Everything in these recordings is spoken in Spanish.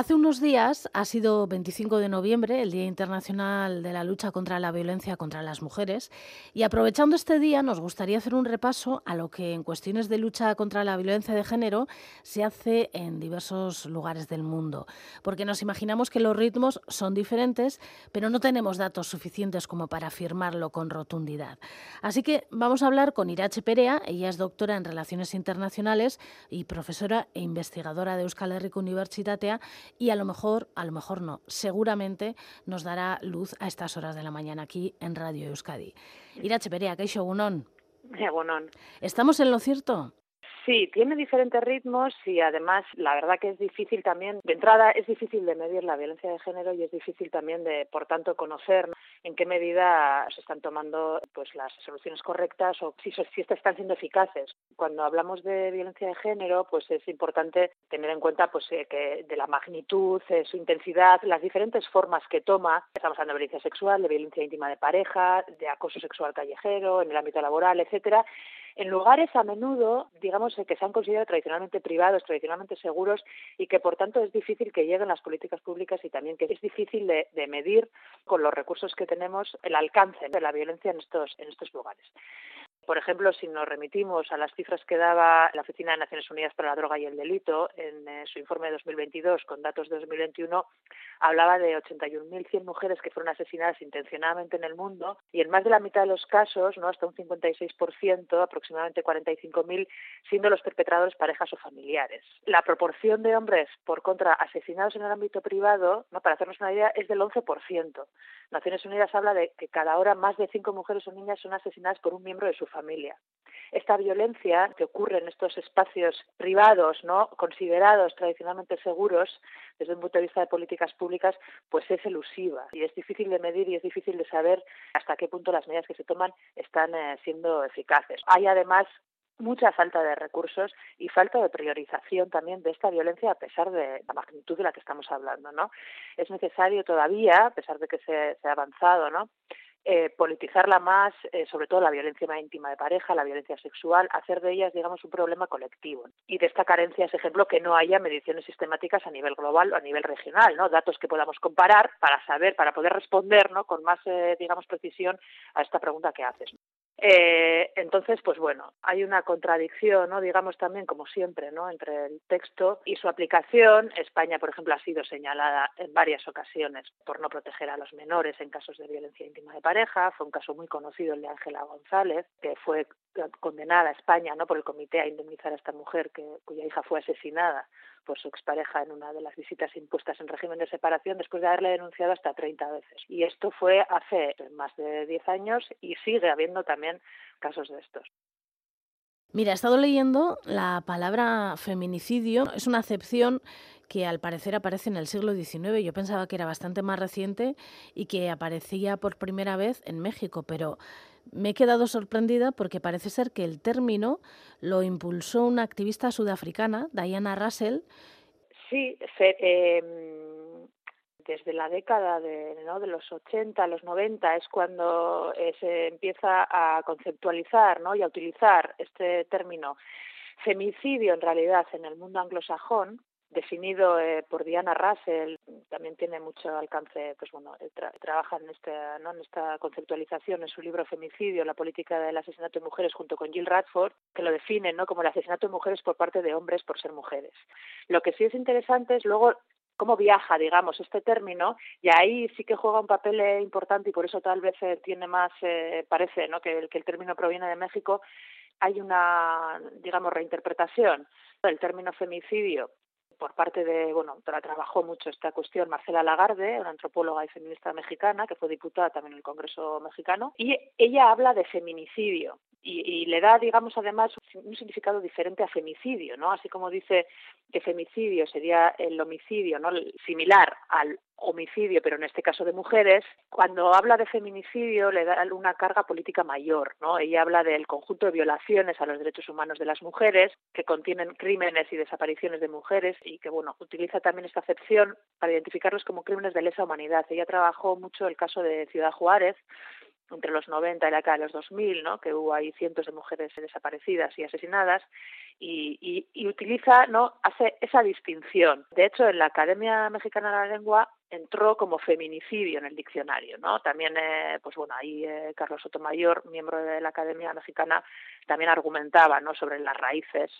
Hace unos días ha sido 25 de noviembre, el Día Internacional de la Lucha contra la Violencia contra las Mujeres, y aprovechando este día nos gustaría hacer un repaso a lo que en cuestiones de lucha contra la violencia de género se hace en diversos lugares del mundo, porque nos imaginamos que los ritmos son diferentes, pero no tenemos datos suficientes como para afirmarlo con rotundidad. Así que vamos a hablar con Irache Perea, ella es doctora en Relaciones Internacionales y profesora e investigadora de Euskal Herriko Universitatea, y a lo mejor, a lo mejor no, seguramente nos dará luz a estas horas de la mañana aquí en Radio Euskadi. Irache Perea, Egunon. Egunon. ¿Estamos en lo cierto? Sí, tiene diferentes ritmos y además la verdad que es difícil también, de entrada es difícil de medir la violencia de género y es difícil también de, por tanto, conocer en qué medida se están tomando pues las soluciones correctas o si, si estas están siendo eficaces. Cuando hablamos de violencia de género, pues es importante tener en cuenta pues eh, que de la magnitud, eh, su intensidad, las diferentes formas que toma. Estamos hablando de violencia sexual, de violencia íntima de pareja, de acoso sexual callejero, en el ámbito laboral, etcétera en lugares a menudo, digamos, que se han considerado tradicionalmente privados, tradicionalmente seguros y que por tanto es difícil que lleguen las políticas públicas y también que es difícil de, de medir con los recursos que tenemos el alcance de la violencia en estos, en estos lugares. Por ejemplo, si nos remitimos a las cifras que daba la Oficina de Naciones Unidas para la Droga y el Delito en eh, su informe de 2022 con datos de 2021, hablaba de 81.100 mujeres que fueron asesinadas intencionadamente en el mundo y en más de la mitad de los casos, no hasta un 56%, aproximadamente 45.000, siendo los perpetradores parejas o familiares. La proporción de hombres, por contra, asesinados en el ámbito privado, no para hacernos una idea, es del 11%. Naciones Unidas habla de que cada hora más de cinco mujeres o niñas son asesinadas por un miembro de su familia. Esta violencia que ocurre en estos espacios privados, ¿no? considerados tradicionalmente seguros desde un punto de vista de políticas públicas, pues es elusiva y es difícil de medir y es difícil de saber hasta qué punto las medidas que se toman están eh, siendo eficaces. Hay además mucha falta de recursos y falta de priorización también de esta violencia a pesar de la magnitud de la que estamos hablando, ¿no? Es necesario todavía, a pesar de que se, se ha avanzado, ¿no? Eh, politizarla más, eh, sobre todo la violencia más íntima de pareja, la violencia sexual, hacer de ellas, digamos, un problema colectivo. Y de esta carencia es ejemplo que no haya mediciones sistemáticas a nivel global o a nivel regional, ¿no? Datos que podamos comparar para saber, para poder responder, ¿no? Con más, eh, digamos, precisión a esta pregunta que haces. Eh, entonces, pues bueno, hay una contradicción, ¿no? digamos también, como siempre, ¿no? entre el texto y su aplicación. España, por ejemplo, ha sido señalada en varias ocasiones por no proteger a los menores en casos de violencia íntima de pareja. Fue un caso muy conocido el de Ángela González, que fue condenada a España ¿no? por el comité a indemnizar a esta mujer que, cuya hija fue asesinada por su expareja en una de las visitas impuestas en régimen de separación después de haberle denunciado hasta 30 veces. Y esto fue hace más de 10 años y sigue habiendo también casos de estos. Mira, he estado leyendo la palabra feminicidio. Es una acepción que al parecer aparece en el siglo XIX. Yo pensaba que era bastante más reciente y que aparecía por primera vez en México, pero me he quedado sorprendida porque parece ser que el término lo impulsó una activista sudafricana, Diana Russell. Sí, eh, desde la década de los 80, los 90 es cuando eh, se empieza a conceptualizar ¿no? y a utilizar este término femicidio en realidad en el mundo anglosajón definido eh, por Diana Russell, también tiene mucho alcance, pues bueno, trabaja en esta, ¿no? en esta conceptualización en su libro Femicidio, la política del asesinato de mujeres, junto con Jill Radford, que lo define ¿no? como el asesinato de mujeres por parte de hombres por ser mujeres. Lo que sí es interesante es luego cómo viaja, digamos, este término, y ahí sí que juega un papel eh, importante y por eso tal vez eh, tiene más, parece, ¿no? Que, que el término proviene de México, hay una, digamos, reinterpretación del término femicidio por parte de, bueno, trabajó mucho esta cuestión Marcela Lagarde, una antropóloga y feminista mexicana, que fue diputada también en el Congreso mexicano, y ella habla de feminicidio. Y, y, le da, digamos, además un significado diferente a femicidio, ¿no? Así como dice que femicidio sería el homicidio, ¿no? Similar al homicidio, pero en este caso de mujeres, cuando habla de feminicidio le da una carga política mayor, ¿no? Ella habla del conjunto de violaciones a los derechos humanos de las mujeres que contienen crímenes y desapariciones de mujeres y que bueno, utiliza también esta acepción para identificarlos como crímenes de lesa humanidad. Ella trabajó mucho el caso de Ciudad Juárez entre los 90 y la década de los 2000, ¿no? que hubo ahí cientos de mujeres desaparecidas y asesinadas, y, y, utiliza, ¿no? hace esa distinción. De hecho, en la Academia Mexicana de la Lengua entró como feminicidio en el diccionario, ¿no? También, eh, pues bueno, ahí eh, Carlos Sotomayor, miembro de la Academia Mexicana, también argumentaba, ¿no? Sobre las raíces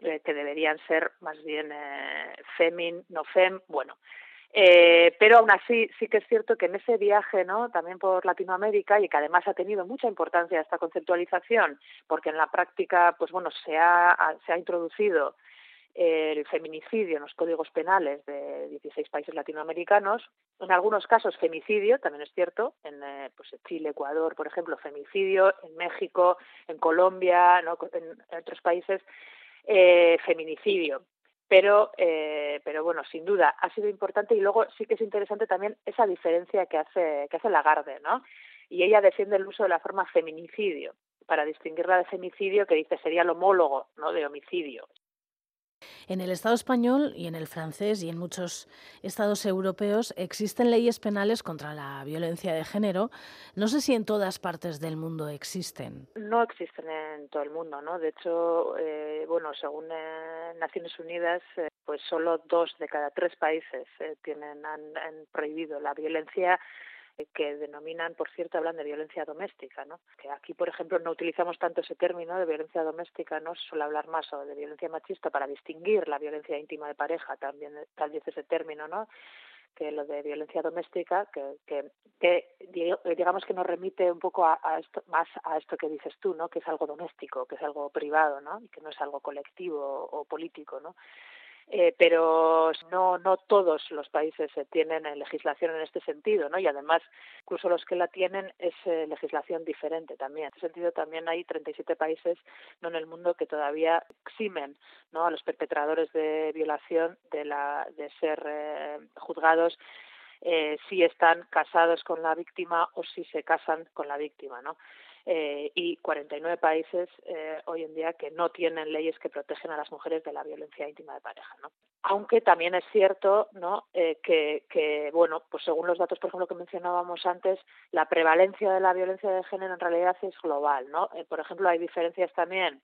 eh, que deberían ser más bien eh, femin, no fem, bueno, pero aún así sí que es cierto que en ese viaje, ¿no? También por Latinoamérica y que además ha tenido mucha importancia esta conceptualización, porque en la práctica, pues bueno, se ha, se ha introducido el feminicidio en los códigos penales de 16 países latinoamericanos, en algunos casos femicidio, también es cierto, en eh, pues Chile, Ecuador, por ejemplo, femicidio, en México, en Colombia, ¿no? en, otros países, eh, feminicidio. Pero eh, pero bueno sin duda ha sido importante y luego sí que es interesante también esa diferencia que hace que hace Lagarde no y ella defiende el uso de la forma feminicidio para distinguirla de femicidio que dice sería el homólogo no de homicidio en el Estado español y en el francés y en muchos estados europeos existen leyes penales contra la violencia de género. No sé si en todas partes del mundo existen. No existen en todo el mundo, ¿no? De hecho, eh, bueno, según eh, Naciones Unidas, eh, pues solo dos de cada tres países tienen han, han prohibido la violencia que denominan, por cierto, hablan de violencia doméstica, ¿no? Que aquí, por ejemplo, no utilizamos tanto ese término de violencia doméstica, no se suele hablar más o de violencia machista para distinguir la violencia íntima de pareja, también tal vez ese término, ¿no? que lo de violencia doméstica, que, que, que, digamos que nos remite un poco a, a, esto, más a esto que dices tú, ¿no? Que es algo doméstico, que es algo privado, ¿no? Y que no es algo colectivo o político, ¿no? Eh, pero no, no todos los países tienen legislación en este sentido, ¿no? Y además, incluso los que la tienen es eh, legislación diferente también. En este sentido, también hay 37 países no en el mundo que todavía eximen ¿no? a los perpetradores de violación de, la, de ser eh, juzgados eh, si están casados con la víctima o si se casan con la víctima, ¿no? Eh, y 49 países eh, hoy en día que no tienen leyes que protegen a las mujeres de la violencia íntima de pareja. ¿no? Aunque también es cierto ¿no? Eh, que, que, bueno, pues según los datos, por ejemplo, que mencionábamos antes, la prevalencia de la violencia de género en realidad es global. ¿no? Eh, por ejemplo, hay diferencias también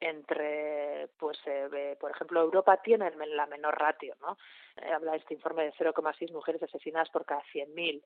entre, pues, eh, por ejemplo, Europa tiene la menor ratio, ¿no? Eh, habla este informe de 0,6 mujeres asesinadas por cada 100.000.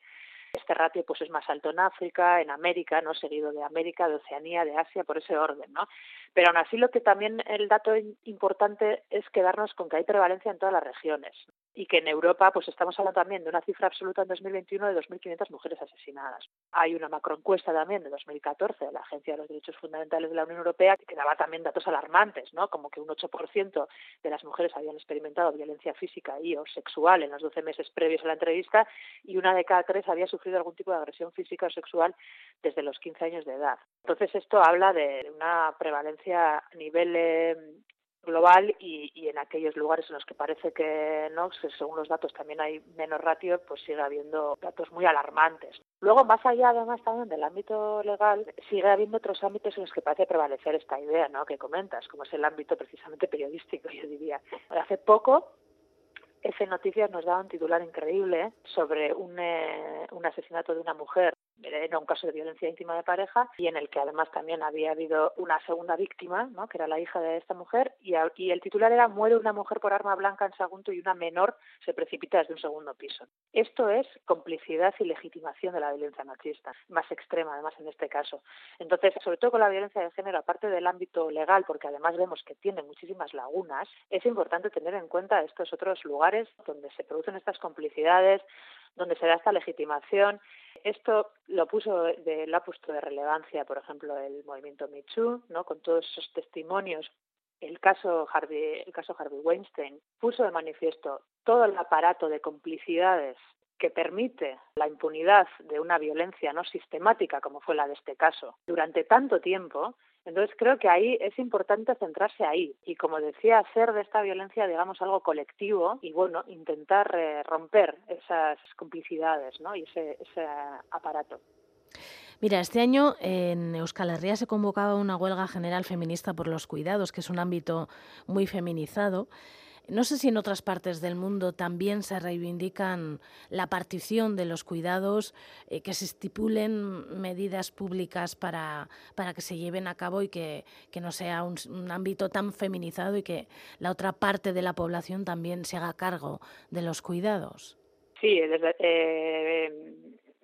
Este ratio pues es más alto en África, en América, no seguido de América, de Oceanía, de Asia, por ese orden, ¿no? Pero aún así lo que también el dato importante es quedarnos con que hay prevalencia en todas las regiones y que en Europa pues estamos hablando también de una cifra absoluta en 2021 de 2.500 mujeres asesinadas. Hay una macroencuesta también de 2014 de la Agencia de los Derechos Fundamentales de la Unión Europea que daba también datos alarmantes, ¿no? Como que un 8% de las mujeres habían experimentado violencia física y o sexual en los 12 meses previos a la entrevista y una de cada tres había sufrido algún tipo de agresión física o sexual desde los 15 años de edad. Entonces esto habla de una prevalencia a nivel eh, global y, y, en aquellos lugares en los que parece que no, según los datos también hay menos ratio, pues sigue habiendo datos muy alarmantes. Luego, más allá además también del ámbito legal, sigue habiendo otros ámbitos en los que parece prevalecer esta idea ¿no? que comentas, como es el ámbito precisamente periodístico, yo diría. Hace poco F Noticias nos daba un titular increíble sobre un, eh, un asesinato de una mujer era un caso de violencia íntima de pareja y en el que además también había habido una segunda víctima, ¿no? que era la hija de esta mujer, y, y el titular era Muere una mujer por arma blanca en Sagunto y una menor se precipita desde un segundo piso. Esto es complicidad y legitimación de la violencia machista, más extrema además en este caso. Entonces, sobre todo con la violencia de género, aparte del ámbito legal, porque además vemos que tiene muchísimas lagunas, es importante tener en cuenta estos otros lugares donde se producen estas complicidades, donde se da esta legitimación. Esto lo puso de, lo ha puesto de relevancia, por ejemplo, el movimiento Me ¿no? con todos esos testimonios. El caso Harvey, el caso Harvey Weinstein puso de manifiesto todo el aparato de complicidades que permite la impunidad de una violencia no sistemática como fue la de este caso durante tanto tiempo entonces creo que ahí es importante centrarse ahí y como decía, hacer de esta violencia, digamos, algo colectivo y bueno, intentar eh, romper esas complicidades ¿no? y ese, ese aparato. Mira, este año en Euskal Herria se convocaba una huelga general feminista por los cuidados, que es un ámbito muy feminizado. No sé si en otras partes del mundo también se reivindican la partición de los cuidados, eh, que se estipulen medidas públicas para, para que se lleven a cabo y que, que no sea un, ámbito tan feminizado y que la otra parte de la población también se haga cargo de los cuidados. Sí, eh,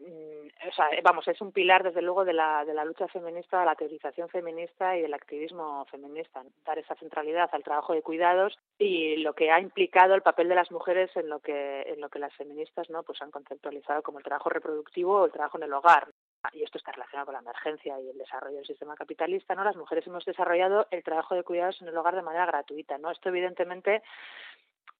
o sea, vamos, es un pilar desde luego de la, de la lucha feminista, de la teorización feminista y del activismo feminista, dar esa centralidad al trabajo de cuidados y lo que ha implicado el papel de las mujeres en lo que en lo que las feministas no pues han conceptualizado como el trabajo reproductivo o el trabajo en el hogar y esto está relacionado con la emergencia y el desarrollo del sistema capitalista, ¿no? Las mujeres hemos desarrollado el trabajo de cuidados en el hogar de manera gratuita, ¿no? Esto evidentemente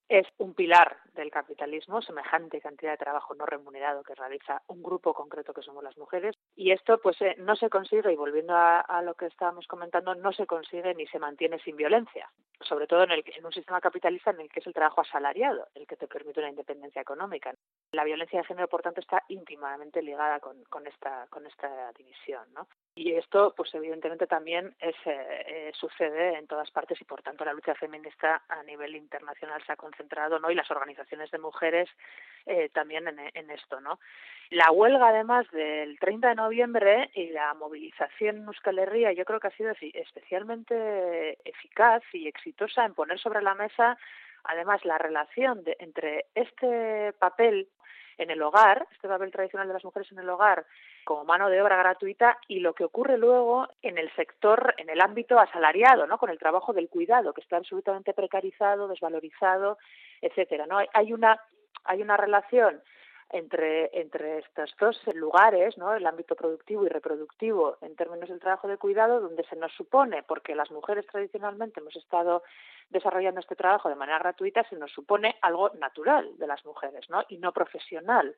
es un pilar del capitalismo, semejante cantidad de trabajo no remunerado que realiza un grupo concreto que somos las mujeres. Y esto pues eh, no se consigue, y volviendo a, lo que estábamos comentando, no se consigue ni se mantiene sin violencia, sobre todo en, el, en un sistema capitalista en el que es el trabajo asalariado el que te permite una independencia económica. La violencia de género, por tanto, está íntimamente ligada con, esta división. ¿no? Y esto, pues evidentemente también es, eh, eh, sucede en todas partes y por tanto la lucha feminista a nivel internacional se ha concentrado, ¿no? Y las organizaciones de mujeres eh, también en, en, esto, ¿no? La huelga, además del 30 de noviembre y la movilización en Euskal Herria, yo creo que ha sido especialmente eficaz y exitosa en poner sobre la mesa, además, la relación de, entre este papel en el hogar, este papel tradicional de las mujeres en el hogar como mano de obra gratuita y lo que ocurre luego en el sector, en el ámbito asalariado, ¿no? Con el trabajo del cuidado, que está absolutamente precarizado, desvalorizado, etcétera, ¿no? Hay una hay una relación entre, entre estos dos lugares, ¿no? el ámbito productivo y reproductivo en términos del trabajo de cuidado, donde se nos supone, porque las mujeres tradicionalmente hemos estado desarrollando este trabajo de manera gratuita, se nos supone algo natural de las mujeres ¿no? y no profesional.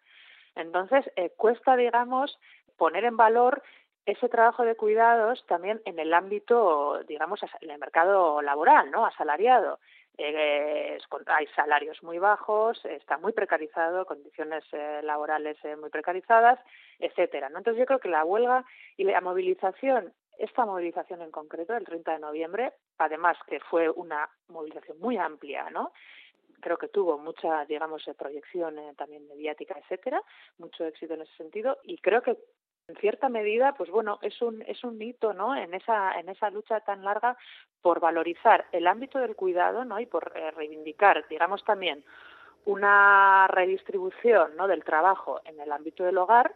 Entonces, eh, cuesta, digamos, poner en valor ese trabajo de cuidados también en el ámbito, digamos, en el mercado laboral, ¿no? Asalariado. Eh, hay salarios muy bajos, está muy precarizado, condiciones eh, laborales eh, muy precarizadas, etcétera. ¿no? Entonces yo creo que la huelga y la movilización, esta movilización en concreto, el 30 de noviembre, además que fue una movilización muy amplia, ¿no? creo que tuvo mucha, digamos, proyección también mediática, etcétera, mucho éxito en ese sentido y creo que en cierta medida, pues bueno, es un, es un hito, ¿no? En esa, en esa lucha tan larga por valorizar el ámbito del cuidado, ¿no? Y por eh, reivindicar, digamos también, una redistribución, ¿no? Del trabajo en el ámbito del hogar,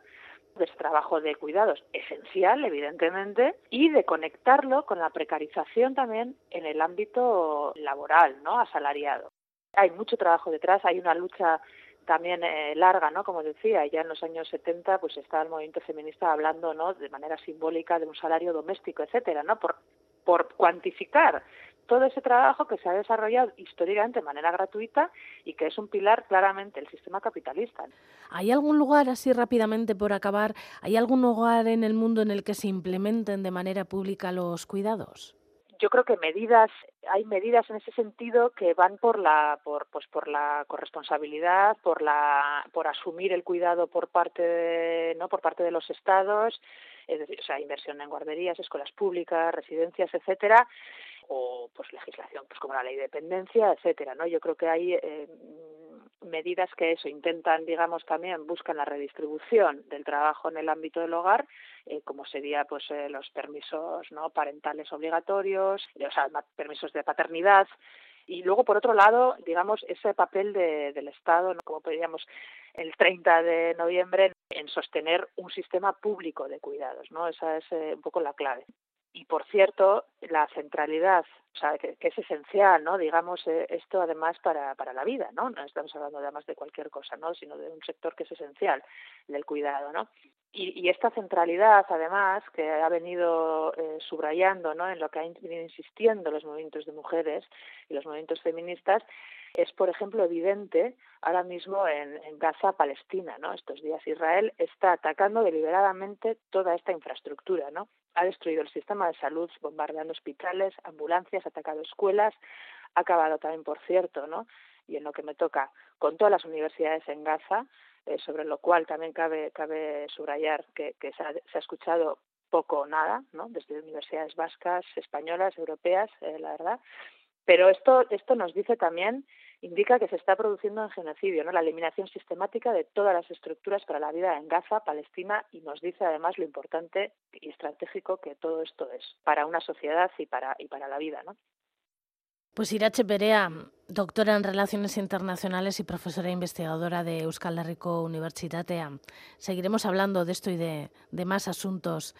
de ese trabajo de cuidados esencial, evidentemente, y de conectarlo con la precarización también en el ámbito laboral, ¿no? Asalariado. Hay mucho trabajo detrás, hay una lucha también eh, larga, ¿no? Como decía, ya en los años 70 pues estaba el movimiento feminista hablando, ¿no? De manera simbólica de un salario doméstico, etcétera, ¿no? Por, por cuantificar todo ese trabajo que se ha desarrollado históricamente de manera gratuita y que es un pilar claramente del sistema capitalista. ¿Hay algún lugar, así rápidamente por acabar, hay algún lugar en el mundo en el que se implementen de manera pública los cuidados? Yo creo que medidas hay medidas en ese sentido que van por la por pues por la corresponsabilidad por la por asumir el cuidado por parte de, no por parte de los estados es decir o sea inversión en guarderías escuelas públicas residencias etcétera o pues legislación pues como la ley de dependencia etcétera no yo creo que hay eh, medidas que eso intentan, digamos, también buscan la redistribución del trabajo en el ámbito del hogar, eh, como sería pues eh, los permisos no parentales obligatorios, o sea, permisos de paternidad, y luego, por otro lado, digamos, ese papel de, del Estado, como pedíamos el 30 de noviembre, en sostener un sistema público de cuidados, ¿no? Esa es eh, un poco la clave y por cierto la centralidad o sea que, es esencial no digamos eh, esto además para, para la vida no no estamos hablando además de cualquier cosa no sino de un sector que es esencial del cuidado no y, esta centralidad además que ha venido eh, subrayando no en lo que han venido insistiendo los movimientos de mujeres y los movimientos feministas es, por ejemplo, evidente ahora mismo en, en, Gaza, Palestina, ¿no? Estos días Israel está atacando deliberadamente toda esta infraestructura, ¿no? Ha destruido el sistema de salud bombardeando hospitales, ambulancias, atacado escuelas, ha acabado también, por cierto, ¿no? y en lo que me toca, con todas las universidades en Gaza, eh, sobre lo cual también cabe, cabe subrayar que, que se, ha, se, ha, escuchado poco o nada, ¿no? desde universidades vascas, españolas, europeas, eh, la verdad, Pero esto, esto nos dice también, indica que se está produciendo un genocidio, ¿no? la eliminación sistemática de todas las estructuras para la vida en Gaza, Palestina, y nos dice además lo importante y estratégico que todo esto es para una sociedad y para, y para la vida. ¿no? Pues Irache Perea, doctora en Relaciones Internacionales y profesora investigadora de Euskal Herriko Universitatea. Seguiremos hablando de esto y de, de más asuntos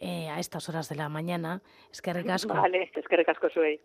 eh, a estas horas de la mañana. Es que recasco. Vale, es que recasco soy.